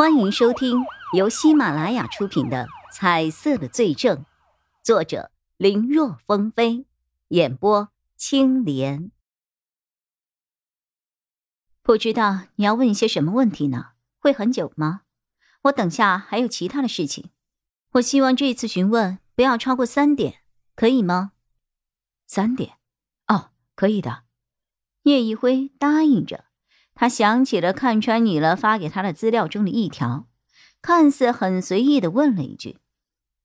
欢迎收听由喜马拉雅出品的《彩色的罪证》，作者林若风飞，演播青莲。不知道你要问一些什么问题呢？会很久吗？我等下还有其他的事情。我希望这次询问不要超过三点，可以吗？三点，哦，可以的。叶一辉答应着。他想起了看穿你了发给他的资料中的一条，看似很随意的问了一句：“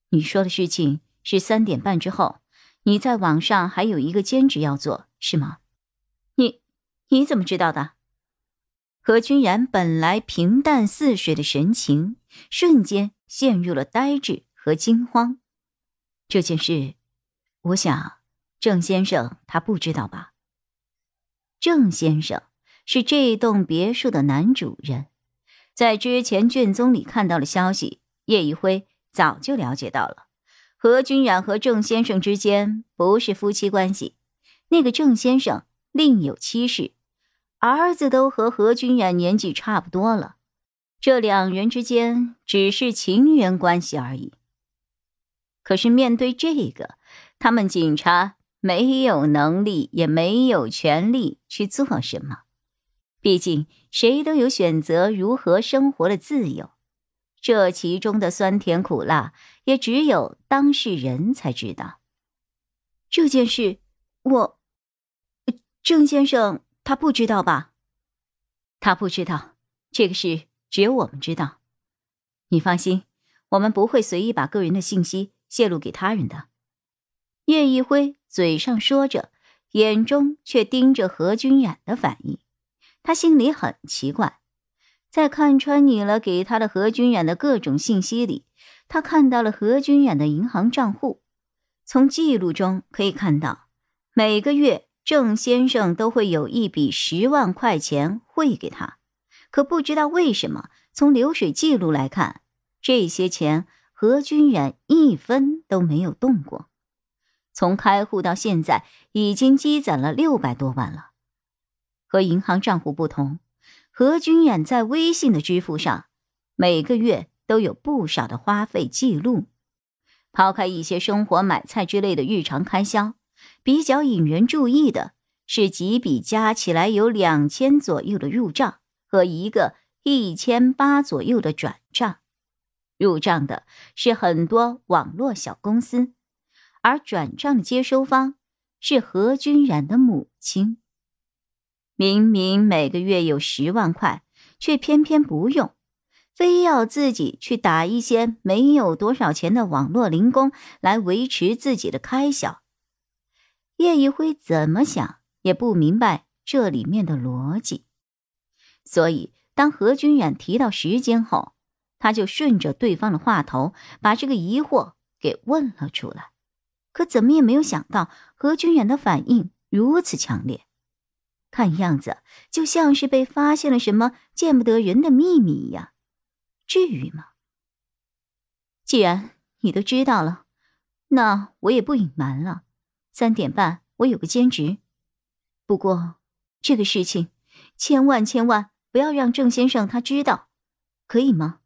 你说的事情是三点半之后，你在网上还有一个兼职要做，是吗？”你你怎么知道的？何君然本来平淡似水的神情，瞬间陷入了呆滞和惊慌。这件事，我想郑先生他不知道吧？郑先生。是这栋别墅的男主人，在之前卷宗里看到了消息，叶一辉早就了解到了。何君染和郑先生之间不是夫妻关系，那个郑先生另有妻室，儿子都和何君染年纪差不多了，这两人之间只是情缘关系而已。可是面对这个，他们警察没有能力，也没有权利去做什么。毕竟，谁都有选择如何生活的自由，这其中的酸甜苦辣，也只有当事人才知道。这件事，我，郑先生他不知道吧？他不知道，这个事只有我们知道。你放心，我们不会随意把个人的信息泄露给他人的。叶一辉嘴上说着，眼中却盯着何君染的反应。他心里很奇怪，在看穿你了给他的何君染的各种信息里，他看到了何君染的银行账户。从记录中可以看到，每个月郑先生都会有一笔十万块钱汇给他。可不知道为什么，从流水记录来看，这些钱何君染一分都没有动过。从开户到现在，已经积攒了六百多万了。和银行账户不同，何君染在微信的支付上，每个月都有不少的花费记录。抛开一些生活买菜之类的日常开销，比较引人注意的是几笔加起来有两千左右的入账和一个一千八左右的转账。入账的是很多网络小公司，而转账的接收方是何君染的母亲。明明每个月有十万块，却偏偏不用，非要自己去打一些没有多少钱的网络零工来维持自己的开销。叶一辉怎么想也不明白这里面的逻辑，所以当何君远提到时间后，他就顺着对方的话头把这个疑惑给问了出来。可怎么也没有想到何君远的反应如此强烈。看样子就像是被发现了什么见不得人的秘密一样，至于吗？既然你都知道了，那我也不隐瞒了。三点半我有个兼职，不过这个事情千万千万不要让郑先生他知道，可以吗？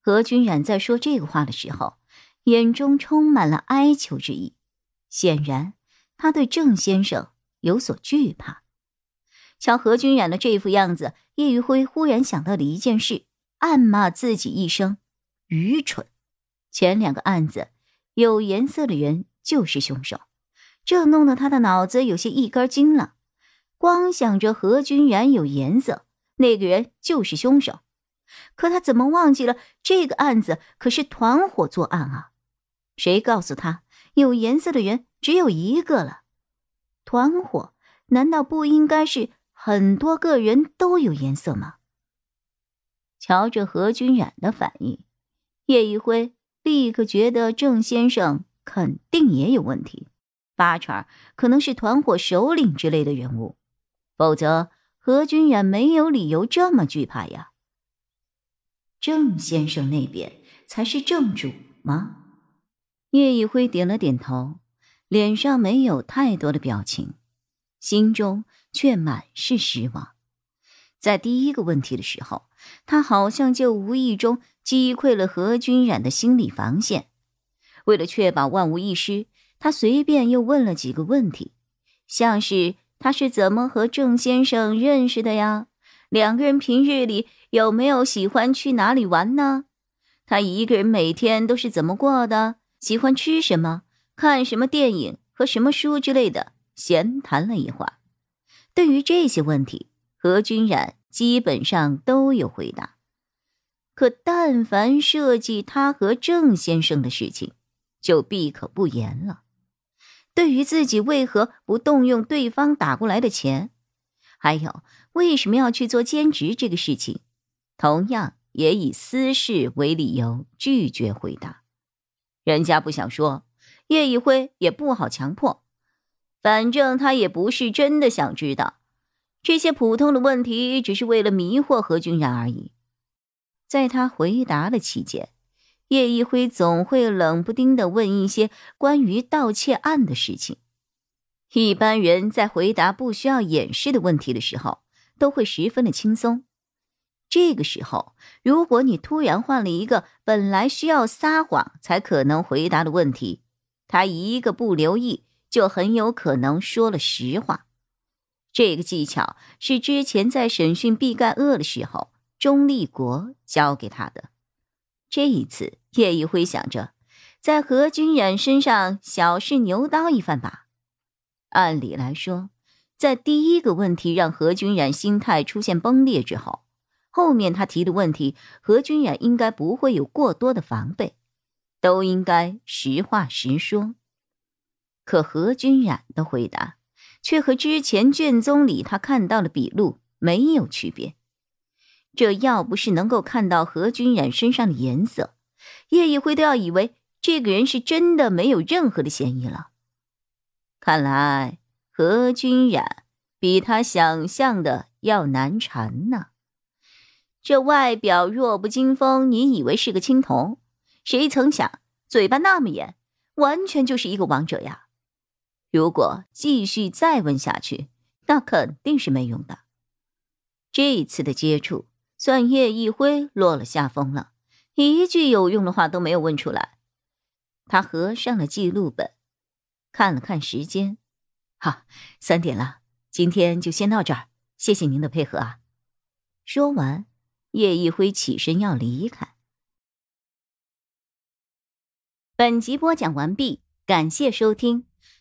何君染在说这个话的时候，眼中充满了哀求之意，显然他对郑先生。有所惧怕，瞧何君染的这副样子，叶余辉忽然想到了一件事，暗骂自己一声愚蠢。前两个案子，有颜色的人就是凶手，这弄得他的脑子有些一根筋了。光想着何君染有颜色，那个人就是凶手，可他怎么忘记了这个案子可是团伙作案啊？谁告诉他有颜色的人只有一个了？团伙难道不应该是很多个人都有颜色吗？瞧着何君染的反应，叶一辉立刻觉得郑先生肯定也有问题，八成可能是团伙首领之类的人物，否则何君染没有理由这么惧怕呀。郑先生那边才是正主吗？叶一辉点了点头。脸上没有太多的表情，心中却满是失望。在第一个问题的时候，他好像就无意中击溃了何君染的心理防线。为了确保万无一失，他随便又问了几个问题，像是他是怎么和郑先生认识的呀？两个人平日里有没有喜欢去哪里玩呢？他一个人每天都是怎么过的？喜欢吃什么？看什么电影和什么书之类的？闲谈了一会儿。对于这些问题，何君然基本上都有回答。可但凡涉及他和郑先生的事情，就闭口不言了。对于自己为何不动用对方打过来的钱，还有。为什么要去做兼职这个事情？同样也以私事为理由拒绝回答。人家不想说，叶一辉也不好强迫。反正他也不是真的想知道这些普通的问题，只是为了迷惑何君然而已。在他回答的期间，叶一辉总会冷不丁的问一些关于盗窃案的事情。一般人在回答不需要掩饰的问题的时候。都会十分的轻松。这个时候，如果你突然换了一个本来需要撒谎才可能回答的问题，他一个不留意就很有可能说了实话。这个技巧是之前在审讯毕盖厄的时候，钟立国教给他的。这一次，叶一辉想着在何君染身上小试牛刀一番吧。按理来说。在第一个问题让何君染心态出现崩裂之后，后面他提的问题，何君染应该不会有过多的防备，都应该实话实说。可何君染的回答却和之前卷宗里他看到的笔录没有区别。这要不是能够看到何君染身上的颜色，叶一辉都要以为这个人是真的没有任何的嫌疑了。看来。何君染比他想象的要难缠呢。这外表弱不禁风，你以为是个青铜，谁曾想嘴巴那么严，完全就是一个王者呀！如果继续再问下去，那肯定是没用的。这一次的接触，算叶一辉落了下风了，一句有用的话都没有问出来。他合上了记录本，看了看时间。好，三点了，今天就先到这儿，谢谢您的配合啊！说完，叶一辉起身要离开。本集播讲完毕，感谢收听，